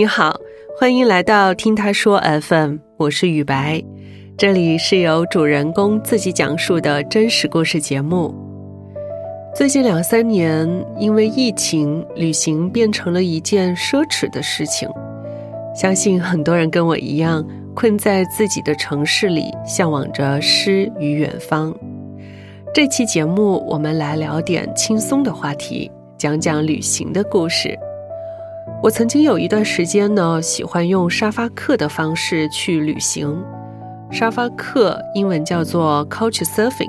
你好，欢迎来到听他说 FM，我是雨白，这里是由主人公自己讲述的真实故事节目。最近两三年，因为疫情，旅行变成了一件奢侈的事情。相信很多人跟我一样，困在自己的城市里，向往着诗与远方。这期节目，我们来聊点轻松的话题，讲讲旅行的故事。我曾经有一段时间呢，喜欢用沙发客的方式去旅行。沙发客英文叫做 Couch Surfing，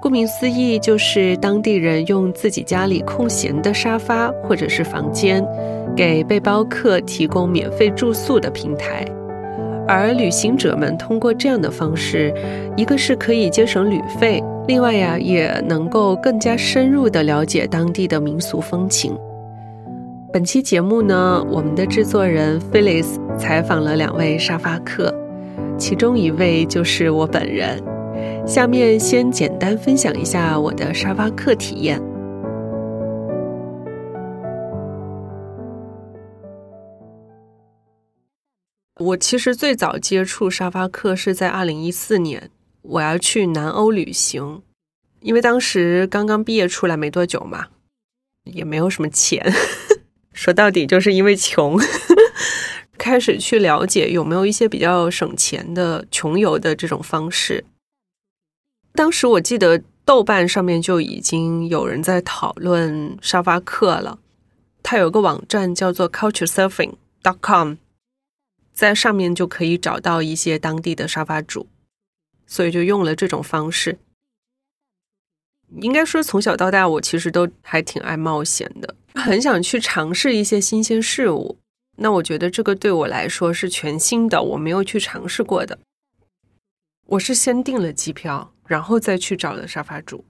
顾名思义就是当地人用自己家里空闲的沙发或者是房间，给背包客提供免费住宿的平台。而旅行者们通过这样的方式，一个是可以节省旅费。另外呀，也能够更加深入的了解当地的民俗风情。本期节目呢，我们的制作人 Phyllis 采访了两位沙发客，其中一位就是我本人。下面先简单分享一下我的沙发客体验。我其实最早接触沙发客是在二零一四年。我要去南欧旅行，因为当时刚刚毕业出来没多久嘛，也没有什么钱，说到底就是因为穷，开始去了解有没有一些比较省钱的穷游的这种方式。当时我记得豆瓣上面就已经有人在讨论沙发客了，它有个网站叫做 culturesurfing.com，在上面就可以找到一些当地的沙发主。所以就用了这种方式。应该说，从小到大，我其实都还挺爱冒险的，很想去尝试一些新鲜事物。那我觉得这个对我来说是全新的，我没有去尝试过的。我是先订了机票，然后再去找了沙发主。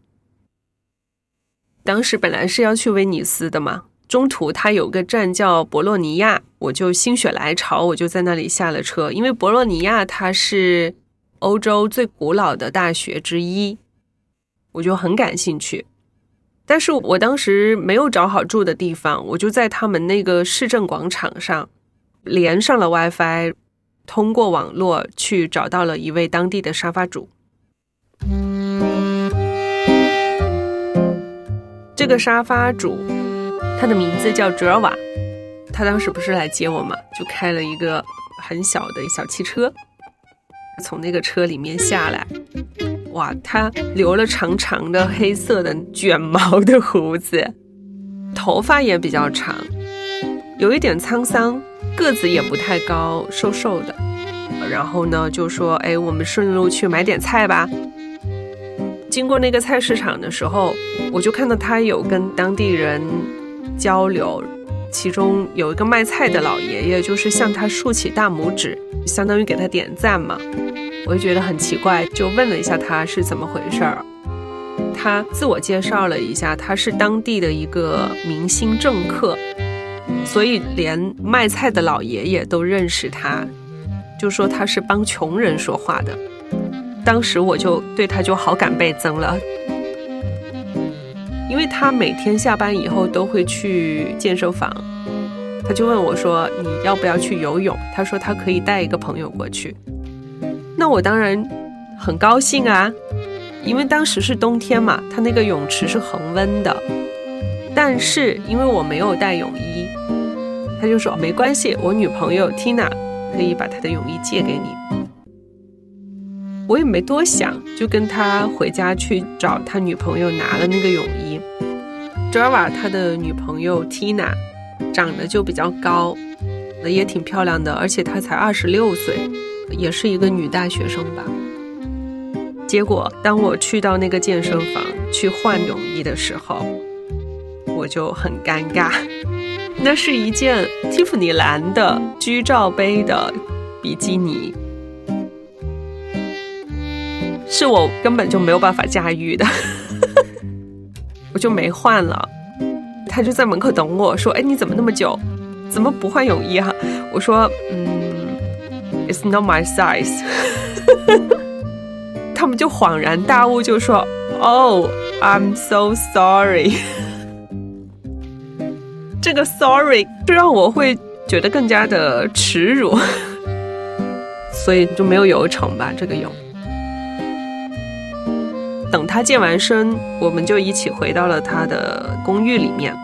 当时本来是要去威尼斯的嘛，中途它有个站叫博洛尼亚，我就心血来潮，我就在那里下了车，因为博洛尼亚它是。欧洲最古老的大学之一，我就很感兴趣。但是我当时没有找好住的地方，我就在他们那个市政广场上连上了 WiFi，通过网络去找到了一位当地的沙发主。这个沙发主，他的名字叫 j 瓦，他当时不是来接我嘛，就开了一个很小的小汽车。从那个车里面下来，哇，他留了长长的黑色的卷毛的胡子，头发也比较长，有一点沧桑，个子也不太高，瘦瘦的。然后呢，就说：“哎，我们顺路去买点菜吧。”经过那个菜市场的时候，我就看到他有跟当地人交流。其中有一个卖菜的老爷爷，就是向他竖起大拇指，相当于给他点赞嘛。我就觉得很奇怪，就问了一下他是怎么回事儿。他自我介绍了一下，他是当地的一个明星政客，所以连卖菜的老爷爷都认识他，就说他是帮穷人说话的。当时我就对他就好感倍增了。因为他每天下班以后都会去健身房，他就问我说：“你要不要去游泳？”他说他可以带一个朋友过去。那我当然很高兴啊，因为当时是冬天嘛，他那个泳池是恒温的。但是因为我没有带泳衣，他就说没关系，我女朋友 Tina 可以把她的泳衣借给你。我也没多想，就跟他回家去找他女朋友拿了那个泳衣。Java 他的女朋友 Tina 长得就比较高，也挺漂亮的，而且她才二十六岁，也是一个女大学生吧。结果当我去到那个健身房去换泳衣的时候，我就很尴尬。那是一件蒂芙尼蓝的居罩杯的比基尼。是我根本就没有办法驾驭的，我就没换了。他就在门口等我说：“哎，你怎么那么久？怎么不换泳衣哈？”我说：“嗯，It's not my size。”他们就恍然大悟，就说：“Oh, I'm so sorry。”这个 “sorry” 就让我会觉得更加的耻辱，所以就没有游成吧这个泳。等他健完身，我们就一起回到了他的公寓里面。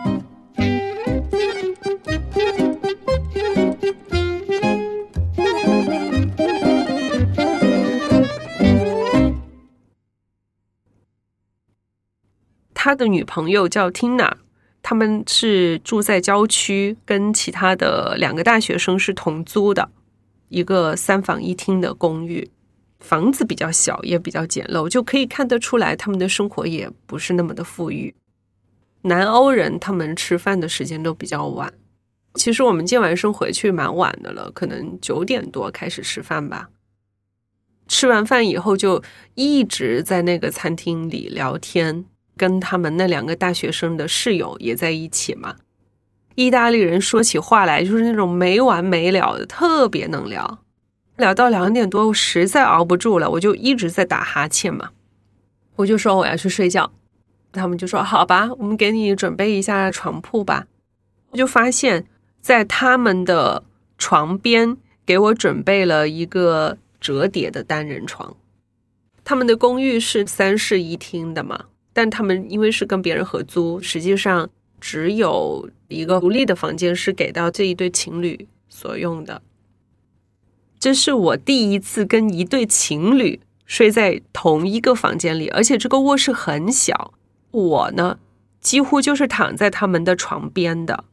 他的女朋友叫 Tina，他们是住在郊区，跟其他的两个大学生是同租的，一个三房一厅的公寓。房子比较小，也比较简陋，就可以看得出来他们的生活也不是那么的富裕。南欧人他们吃饭的时间都比较晚，其实我们健完身回去蛮晚的了，可能九点多开始吃饭吧。吃完饭以后就一直在那个餐厅里聊天，跟他们那两个大学生的室友也在一起嘛。意大利人说起话来就是那种没完没了的，特别能聊。聊到两点多，我实在熬不住了，我就一直在打哈欠嘛。我就说我要去睡觉，他们就说好吧，我们给你准备一下床铺吧。我就发现，在他们的床边给我准备了一个折叠的单人床。他们的公寓是三室一厅的嘛，但他们因为是跟别人合租，实际上只有一个独立的房间是给到这一对情侣所用的。这是我第一次跟一对情侣睡在同一个房间里，而且这个卧室很小。我呢，几乎就是躺在他们的床边的，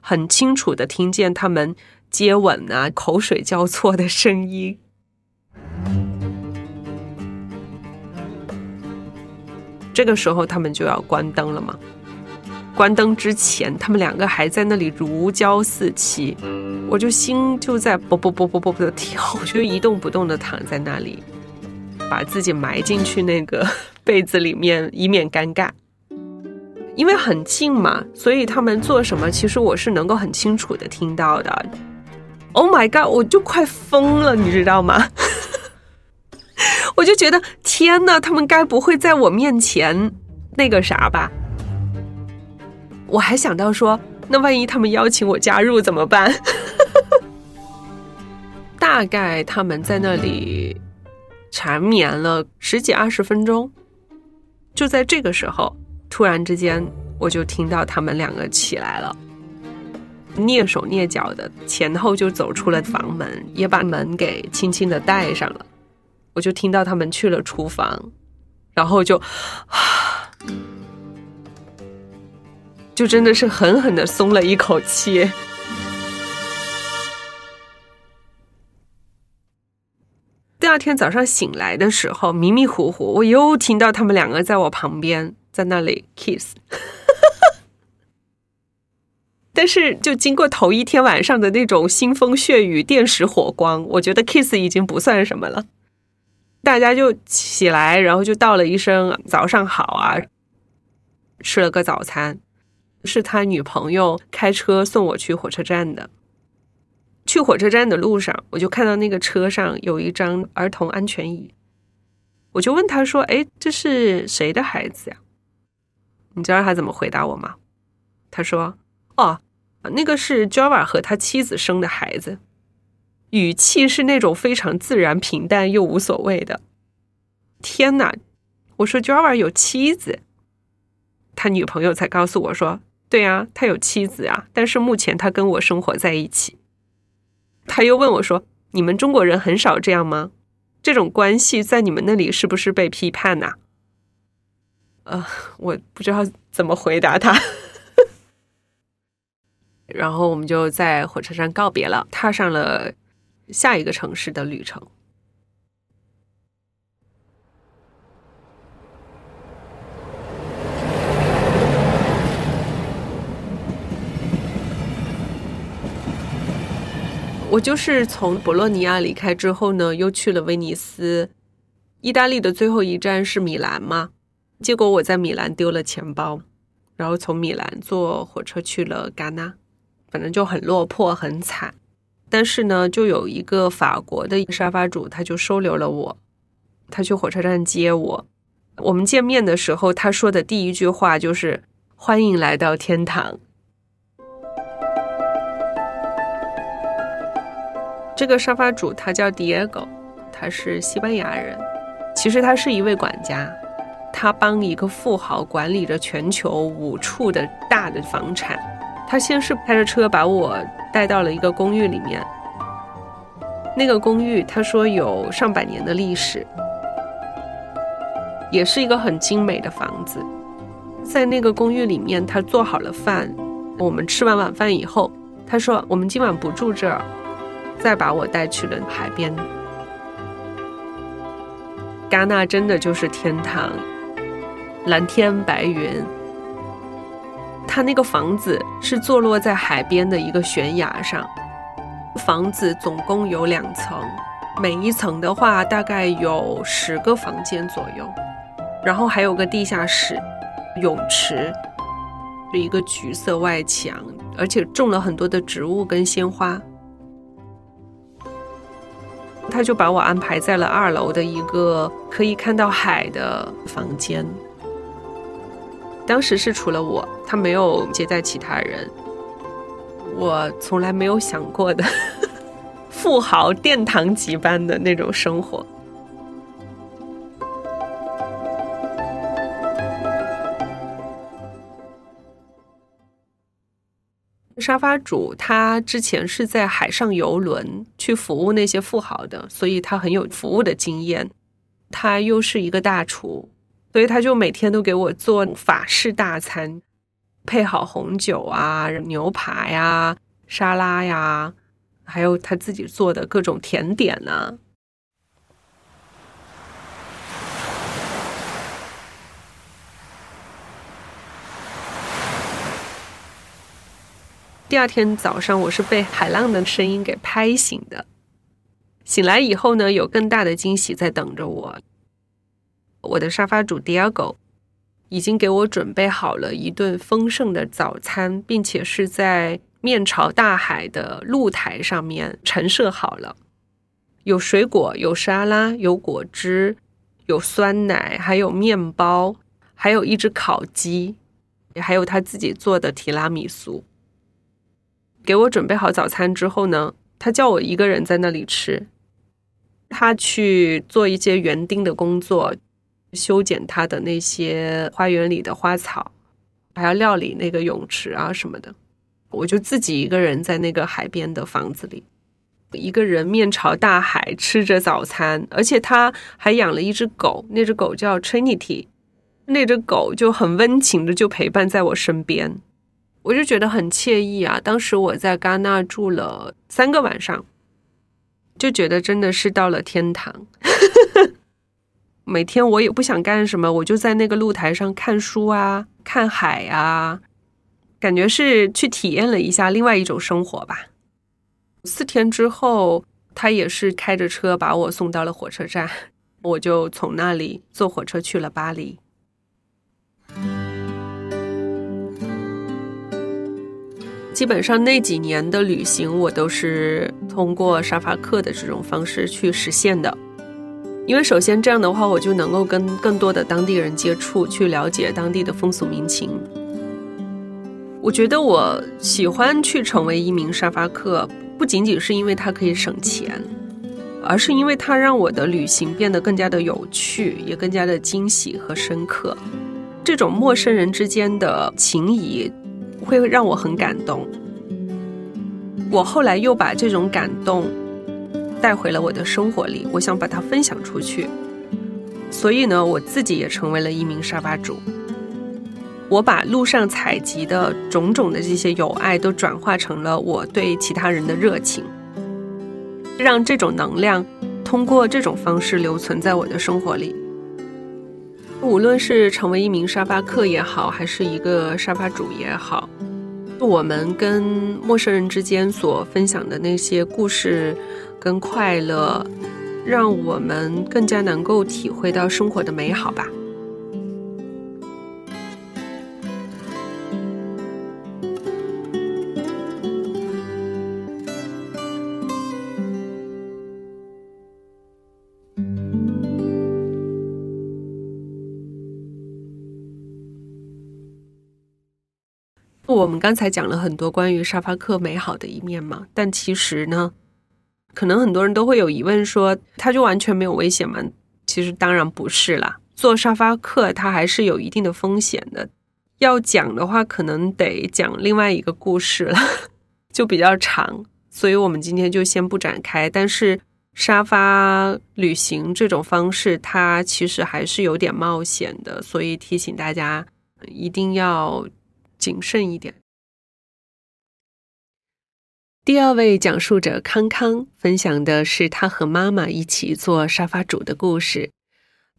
很清楚的听见他们接吻啊、口水交错的声音。这个时候，他们就要关灯了嘛。关灯之前，他们两个还在那里如胶似漆，我就心就在啵啵啵啵啵的跳，我就一动不动的躺在那里，把自己埋进去那个被子里面，以免尴尬。因为很近嘛，所以他们做什么，其实我是能够很清楚的听到的。Oh my god！我就快疯了，你知道吗？我就觉得天呐，他们该不会在我面前那个啥吧？我还想到说，那万一他们邀请我加入怎么办？大概他们在那里缠绵了十几二十分钟，就在这个时候，突然之间我就听到他们两个起来了，蹑手蹑脚的前后就走出了房门，也把门给轻轻的带上了。我就听到他们去了厨房，然后就。就真的是狠狠的松了一口气。第二天早上醒来的时候，迷迷糊糊，我又听到他们两个在我旁边，在那里 kiss。但是，就经过头一天晚上的那种腥风血雨、电石火光，我觉得 kiss 已经不算什么了。大家就起来，然后就道了一声“早上好”啊，吃了个早餐。是他女朋友开车送我去火车站的。去火车站的路上，我就看到那个车上有一张儿童安全椅，我就问他说：“哎，这是谁的孩子呀？”你知道他怎么回答我吗？他说：“哦，那个是 Java 和他妻子生的孩子。”语气是那种非常自然、平淡又无所谓的。天哪！我说 Java 有妻子，他女朋友才告诉我说。对啊，他有妻子啊，但是目前他跟我生活在一起。他又问我说：“你们中国人很少这样吗？这种关系在你们那里是不是被批判呐？”呃，我不知道怎么回答他。然后我们就在火车站告别了，踏上了下一个城市的旅程。我就是从博洛尼亚离开之后呢，又去了威尼斯。意大利的最后一站是米兰嘛？结果我在米兰丢了钱包，然后从米兰坐火车去了戛纳，反正就很落魄，很惨。但是呢，就有一个法国的沙发主，他就收留了我，他去火车站接我。我们见面的时候，他说的第一句话就是“欢迎来到天堂”。这个沙发主他叫 Diego，他是西班牙人。其实他是一位管家，他帮一个富豪管理着全球五处的大的房产。他先是开着车把我带到了一个公寓里面。那个公寓他说有上百年的历史，也是一个很精美的房子。在那个公寓里面，他做好了饭。我们吃完晚饭以后，他说我们今晚不住这儿，再把我带去了海边。戛纳真的就是天堂，蓝天白云。他那个房子是坐落在海边的一个悬崖上，房子总共有两层，每一层的话大概有十个房间左右，然后还有个地下室、泳池，一个橘色外墙，而且种了很多的植物跟鲜花。他就把我安排在了二楼的一个可以看到海的房间。当时是除了我，他没有接待其他人。我从来没有想过的 富豪殿堂级般的那种生活。沙发主他之前是在海上游轮去服务那些富豪的，所以他很有服务的经验。他又是一个大厨，所以他就每天都给我做法式大餐，配好红酒啊、牛排呀、沙拉呀，还有他自己做的各种甜点呢。第二天早上，我是被海浪的声音给拍醒的。醒来以后呢，有更大的惊喜在等着我。我的沙发主 Diego 已经给我准备好了一顿丰盛的早餐，并且是在面朝大海的露台上面陈设好了，有水果，有沙拉，有果汁，有酸奶，还有面包，还有一只烤鸡，也还有他自己做的提拉米苏。给我准备好早餐之后呢，他叫我一个人在那里吃。他去做一些园丁的工作，修剪他的那些花园里的花草，还要料理那个泳池啊什么的。我就自己一个人在那个海边的房子里，一个人面朝大海吃着早餐，而且他还养了一只狗，那只狗叫 Trinity，那只狗就很温情的就陪伴在我身边。我就觉得很惬意啊！当时我在戛纳住了三个晚上，就觉得真的是到了天堂。每天我也不想干什么，我就在那个露台上看书啊，看海啊，感觉是去体验了一下另外一种生活吧。四天之后，他也是开着车把我送到了火车站，我就从那里坐火车去了巴黎。基本上那几年的旅行，我都是通过沙发客的这种方式去实现的。因为首先这样的话，我就能够跟更多的当地人接触，去了解当地的风俗民情。我觉得我喜欢去成为一名沙发客，不仅仅是因为它可以省钱，而是因为它让我的旅行变得更加的有趣，也更加的惊喜和深刻。这种陌生人之间的情谊。会让我很感动。我后来又把这种感动带回了我的生活里，我想把它分享出去。所以呢，我自己也成为了一名沙发主。我把路上采集的种种的这些友爱，都转化成了我对其他人的热情，让这种能量通过这种方式留存在我的生活里。无论是成为一名沙发客也好，还是一个沙发主也好，我们跟陌生人之间所分享的那些故事跟快乐，让我们更加能够体会到生活的美好吧。我们刚才讲了很多关于沙发客美好的一面嘛，但其实呢，可能很多人都会有疑问，说它就完全没有危险吗？其实当然不是啦，做沙发客它还是有一定的风险的。要讲的话，可能得讲另外一个故事了，就比较长，所以我们今天就先不展开。但是沙发旅行这种方式，它其实还是有点冒险的，所以提醒大家一定要谨慎一点。第二位讲述者康康分享的是他和妈妈一起做沙发主的故事。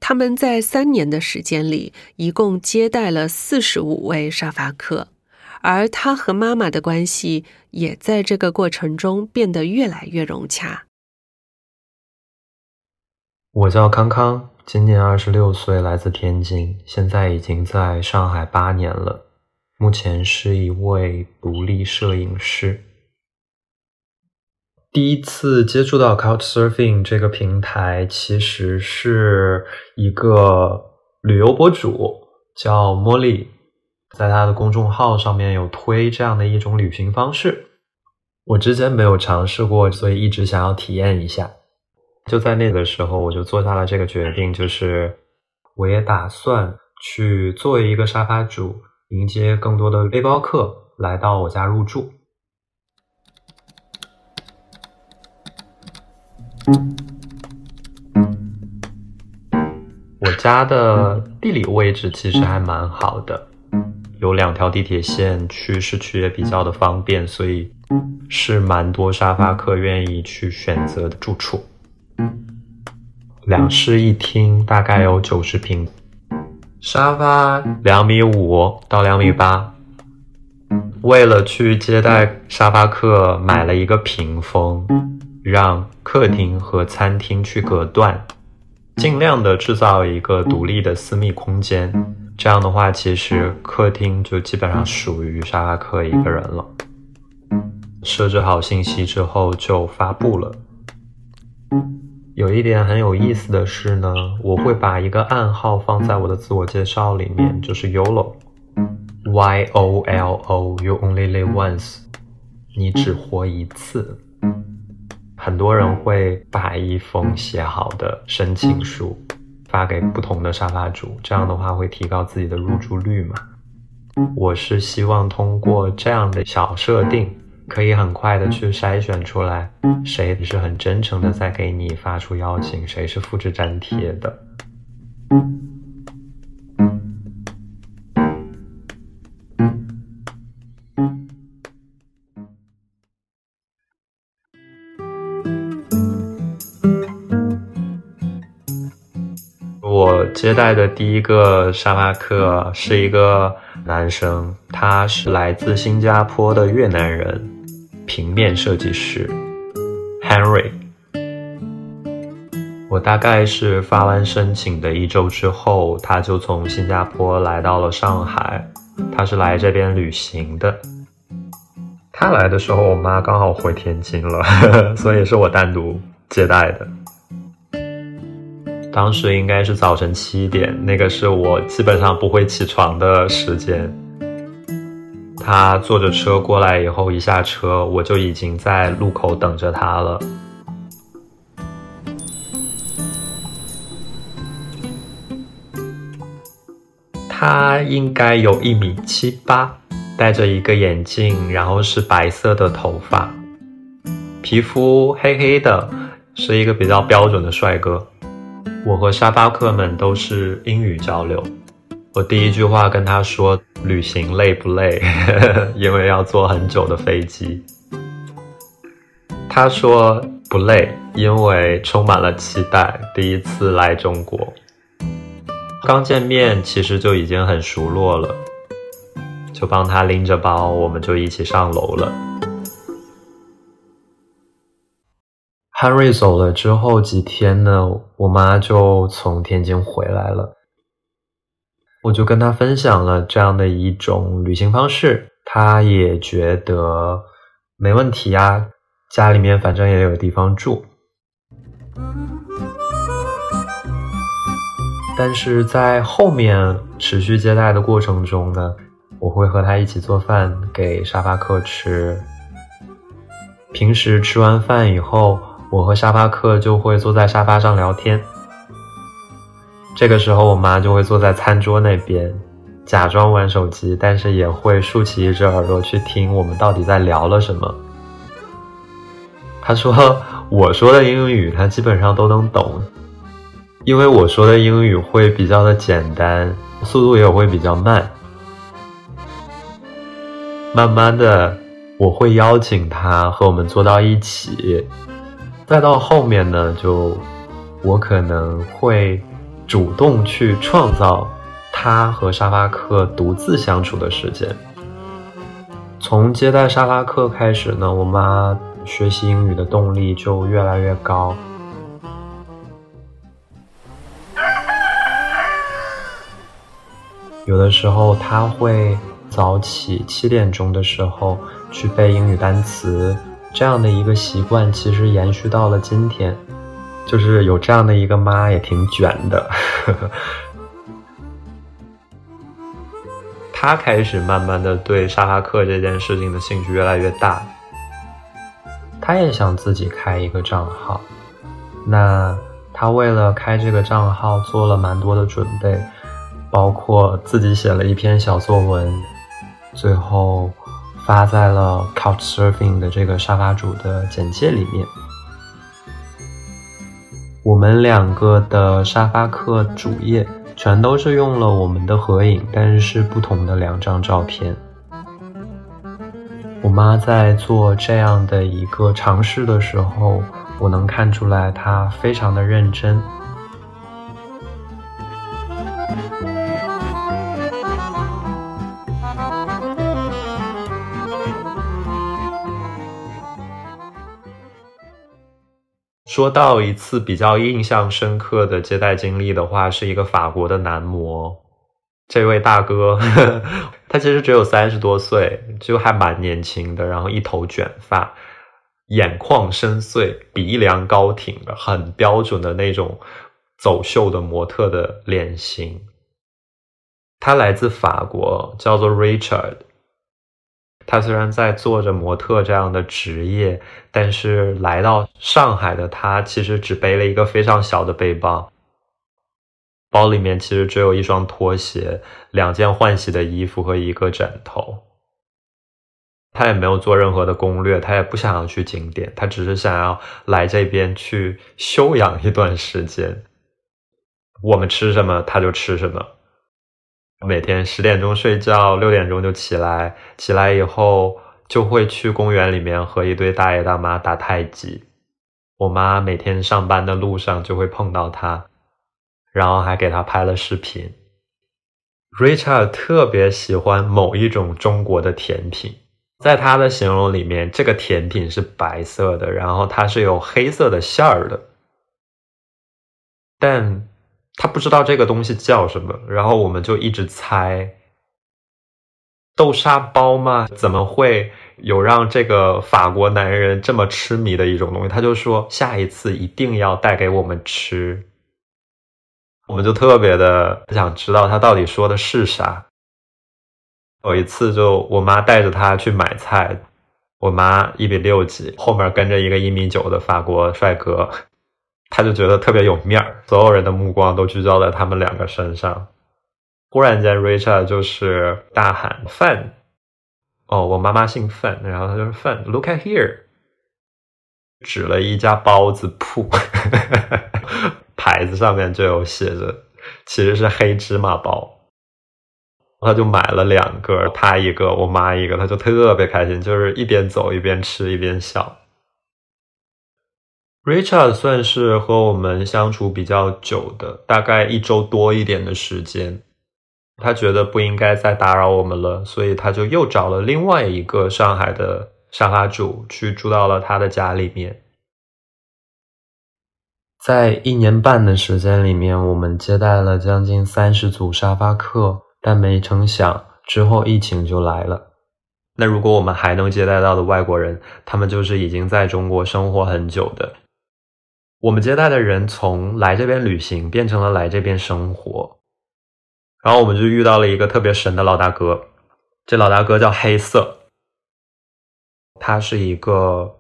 他们在三年的时间里，一共接待了四十五位沙发客，而他和妈妈的关系也在这个过程中变得越来越融洽。我叫康康，今年二十六岁，来自天津，现在已经在上海八年了，目前是一位独立摄影师。第一次接触到 Couchsurfing 这个平台，其实是一个旅游博主叫茉莉，在他的公众号上面有推这样的一种旅行方式。我之前没有尝试过，所以一直想要体验一下。就在那个时候，我就做下了这个决定，就是我也打算去作为一个沙发主，迎接更多的背包客来到我家入住。我家的地理位置其实还蛮好的，有两条地铁线，去市区也比较的方便，所以是蛮多沙发客愿意去选择的住处。两室一厅，大概有九十平，沙发两米五到两米八。为了去接待沙发客，买了一个屏风。让客厅和餐厅去隔断，尽量的制造一个独立的私密空间。这样的话，其实客厅就基本上属于沙发客一个人了。设置好信息之后就发布了。有一点很有意思的是呢，我会把一个暗号放在我的自我介绍里面，就是 YOLO，Y O L O，You only live once，你只活一次。很多人会把一封写好的申请书发给不同的沙发主，这样的话会提高自己的入住率嘛？我是希望通过这样的小设定，可以很快的去筛选出来，谁是很真诚的在给你发出邀请，谁是复制粘贴的。接待的第一个沙发客是一个男生，他是来自新加坡的越南人，平面设计师 Henry。我大概是发完申请的一周之后，他就从新加坡来到了上海，他是来这边旅行的。他来的时候，我妈刚好回天津了，所以是我单独接待的。当时应该是早晨七点，那个是我基本上不会起床的时间。他坐着车过来以后，一下车我就已经在路口等着他了。他应该有一米七八，戴着一个眼镜，然后是白色的头发，皮肤黑黑的，是一个比较标准的帅哥。我和沙发客们都是英语交流。我第一句话跟他说：“旅行累不累？” 因为要坐很久的飞机。他说不累，因为充满了期待。第一次来中国，刚见面其实就已经很熟络了，就帮他拎着包，我们就一起上楼了。Henry 走了之后几天呢，我妈就从天津回来了，我就跟她分享了这样的一种旅行方式，她也觉得没问题啊，家里面反正也有地方住。但是在后面持续接待的过程中呢，我会和她一起做饭给沙发客吃，平时吃完饭以后。我和沙发客就会坐在沙发上聊天。这个时候，我妈就会坐在餐桌那边，假装玩手机，但是也会竖起一只耳朵去听我们到底在聊了什么。她说：“我说的英语，她基本上都能懂，因为我说的英语会比较的简单，速度也会比较慢。慢慢的，我会邀请她和我们坐到一起。”再到后面呢，就我可能会主动去创造他和沙发客独自相处的时间。从接待沙发客开始呢，我妈学习英语的动力就越来越高。有的时候，他会早起七点钟的时候去背英语单词。这样的一个习惯，其实延续到了今天，就是有这样的一个妈也挺卷的。他开始慢慢的对沙发客这件事情的兴趣越来越大，他也想自己开一个账号。那他为了开这个账号做了蛮多的准备，包括自己写了一篇小作文，最后。发在了 Couchsurfing 的这个沙发主的简介里面。我们两个的沙发客主页全都是用了我们的合影，但是是不同的两张照片。我妈在做这样的一个尝试的时候，我能看出来她非常的认真。说到一次比较印象深刻的接待经历的话，是一个法国的男模。这位大哥，他其实只有三十多岁，就还蛮年轻的，然后一头卷发，眼眶深邃，鼻梁高挺的，很标准的那种走秀的模特的脸型。他来自法国，叫做 Richard。他虽然在做着模特这样的职业，但是来到上海的他其实只背了一个非常小的背包，包里面其实只有一双拖鞋、两件换洗的衣服和一个枕头。他也没有做任何的攻略，他也不想要去景点，他只是想要来这边去休养一段时间。我们吃什么他就吃什么。每天十点钟睡觉，六点钟就起来。起来以后就会去公园里面和一堆大爷大妈打太极。我妈每天上班的路上就会碰到他，然后还给他拍了视频。Richard 特别喜欢某一种中国的甜品，在他的形容里面，这个甜品是白色的，然后它是有黑色的馅儿的，但。他不知道这个东西叫什么，然后我们就一直猜。豆沙包吗？怎么会有让这个法国男人这么痴迷的一种东西？他就说下一次一定要带给我们吃。我们就特别的想知道他到底说的是啥。有一次，就我妈带着他去买菜，我妈一米六几，后面跟着一个一米九的法国帅哥。他就觉得特别有面儿，所有人的目光都聚焦在他们两个身上。忽然间，Richard 就是大喊范，哦，我妈妈姓范，然后他就是范，Look at here，指了一家包子铺，牌子上面就有写着，其实是黑芝麻包。他就买了两个，他一个，我妈一个，他就特别开心，就是一边走一边吃一边笑。Richard 算是和我们相处比较久的，大概一周多一点的时间。他觉得不应该再打扰我们了，所以他就又找了另外一个上海的沙发主去住到了他的家里面。在一年半的时间里面，我们接待了将近三十组沙发客，但没成想之后疫情就来了。那如果我们还能接待到的外国人，他们就是已经在中国生活很久的。我们接待的人从来这边旅行变成了来这边生活，然后我们就遇到了一个特别神的老大哥，这老大哥叫黑色，他是一个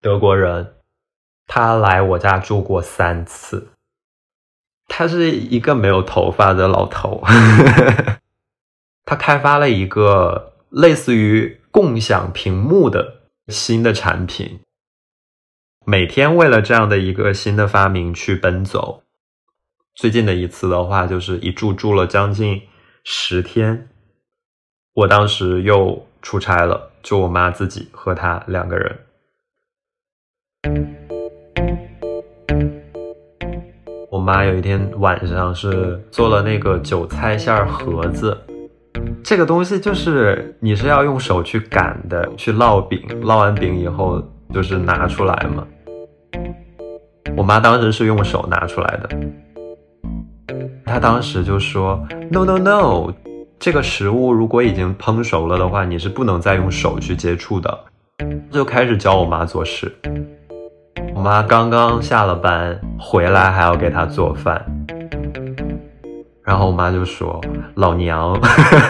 德国人，他来我家住过三次。他是一个没有头发的老头，他开发了一个类似于共享屏幕的新的产品，每天为了这样的一个新的发明去奔走。最近的一次的话，就是一住住了将近十天。我当时又出差了，就我妈自己和他两个人。我妈有一天晚上是做了那个韭菜馅儿盒子，这个东西就是你是要用手去擀的，去烙饼，烙完饼以后就是拿出来嘛。我妈当时是用手拿出来的，她当时就说：“No no no。”这个食物如果已经烹熟了的话，你是不能再用手去接触的。就开始教我妈做事。我妈刚刚下了班回来，还要给她做饭。然后我妈就说：“老娘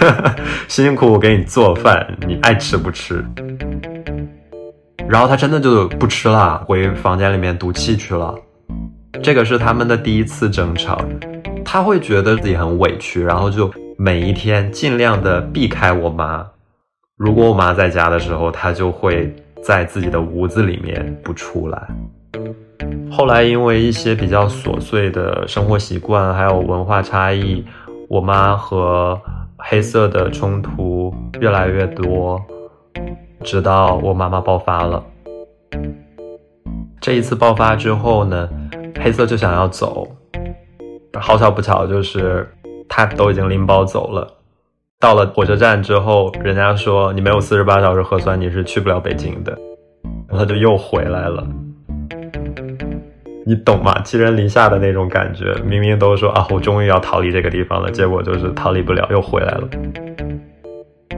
辛辛苦苦给你做饭，你爱吃不吃？”然后他真的就不吃了，回房间里面赌气去了。这个是他们的第一次争吵，他会觉得自己很委屈，然后就。每一天尽量的避开我妈，如果我妈在家的时候，他就会在自己的屋子里面不出来。后来因为一些比较琐碎的生活习惯，还有文化差异，我妈和黑色的冲突越来越多，直到我妈妈爆发了。这一次爆发之后呢，黑色就想要走，好巧不巧就是。他都已经拎包走了，到了火车站之后，人家说你没有四十八小时核酸，你是去不了北京的，然后他就又回来了。你懂吗？寄人篱下的那种感觉，明明都说啊，我终于要逃离这个地方了，结果就是逃离不了，又回来了。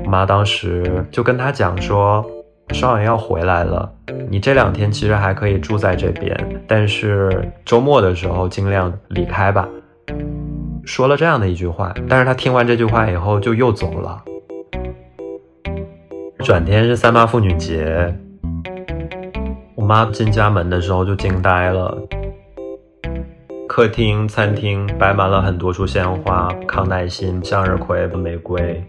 我妈当时就跟他讲说，双远要回来了，你这两天其实还可以住在这边，但是周末的时候尽量离开吧。说了这样的一句话，但是他听完这句话以后就又走了。转天是三八妇女节，我妈进家门的时候就惊呆了。客厅、餐厅摆满了很多束鲜花，康乃馨、向日葵、玫瑰，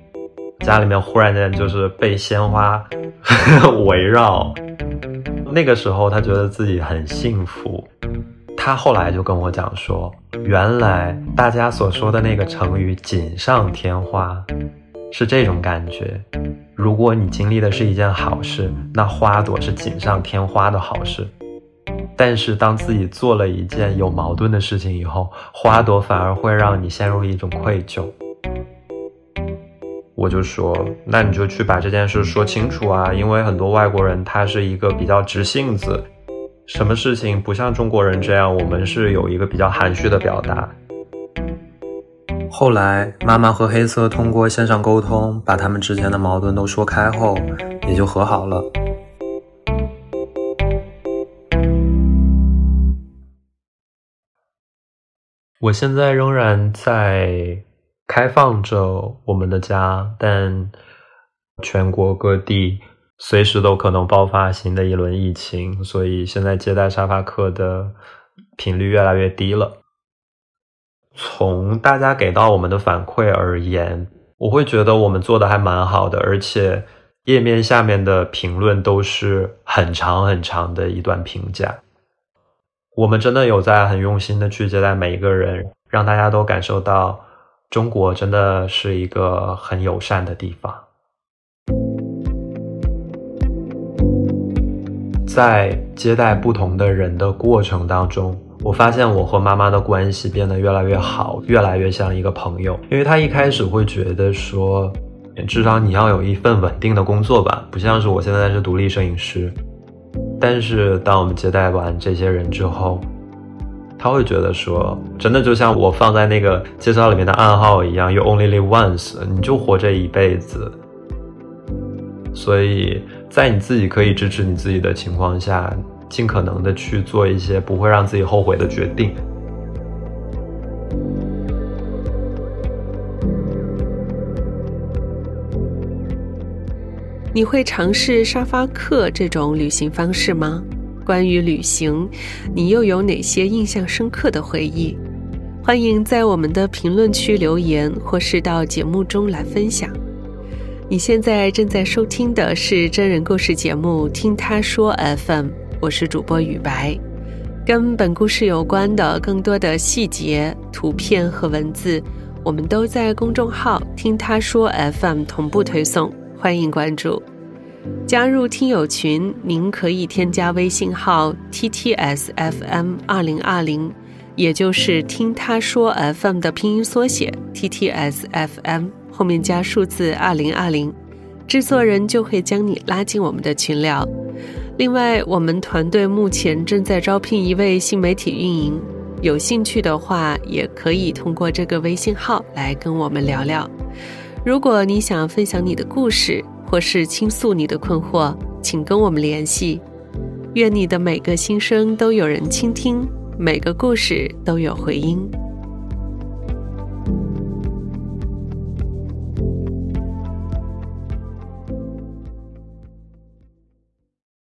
家里面忽然间就是被鲜花 围绕。那个时候，他觉得自己很幸福。他后来就跟我讲说。原来大家所说的那个成语“锦上添花”，是这种感觉。如果你经历的是一件好事，那花朵是锦上添花的好事。但是当自己做了一件有矛盾的事情以后，花朵反而会让你陷入一种愧疚。我就说，那你就去把这件事说清楚啊，因为很多外国人他是一个比较直性子。什么事情不像中国人这样？我们是有一个比较含蓄的表达。后来，妈妈和黑色通过线上沟通，把他们之间的矛盾都说开后，也就和好了。我现在仍然在开放着我们的家，但全国各地。随时都可能爆发新的一轮疫情，所以现在接待沙发客的频率越来越低了。从大家给到我们的反馈而言，我会觉得我们做的还蛮好的，而且页面下面的评论都是很长很长的一段评价。我们真的有在很用心的去接待每一个人，让大家都感受到中国真的是一个很友善的地方。在接待不同的人的过程当中，我发现我和妈妈的关系变得越来越好，越来越像一个朋友。因为她一开始会觉得说，至少你要有一份稳定的工作吧，不像是我现在是独立摄影师。但是当我们接待完这些人之后，他会觉得说，真的就像我放在那个介绍里面的暗号一样，You only live once，你就活这一辈子。所以。在你自己可以支持你自己的情况下，尽可能的去做一些不会让自己后悔的决定。你会尝试沙发客这种旅行方式吗？关于旅行，你又有哪些印象深刻的回忆？欢迎在我们的评论区留言，或是到节目中来分享。你现在正在收听的是真人故事节目《听他说 FM》，我是主播雨白。跟本故事有关的更多的细节、图片和文字，我们都在公众号“听他说 FM” 同步推送，欢迎关注。加入听友群，您可以添加微信号 ttsfm 二零二零，也就是听他说 FM 的拼音缩写 ttsfm 后面加数字二零二零，制作人就会将你拉进我们的群聊。另外，我们团队目前正在招聘一位新媒体运营，有兴趣的话也可以通过这个微信号来跟我们聊聊。如果你想分享你的故事，或是倾诉你的困惑，请跟我们联系。愿你的每个心声都有人倾听，每个故事都有回音。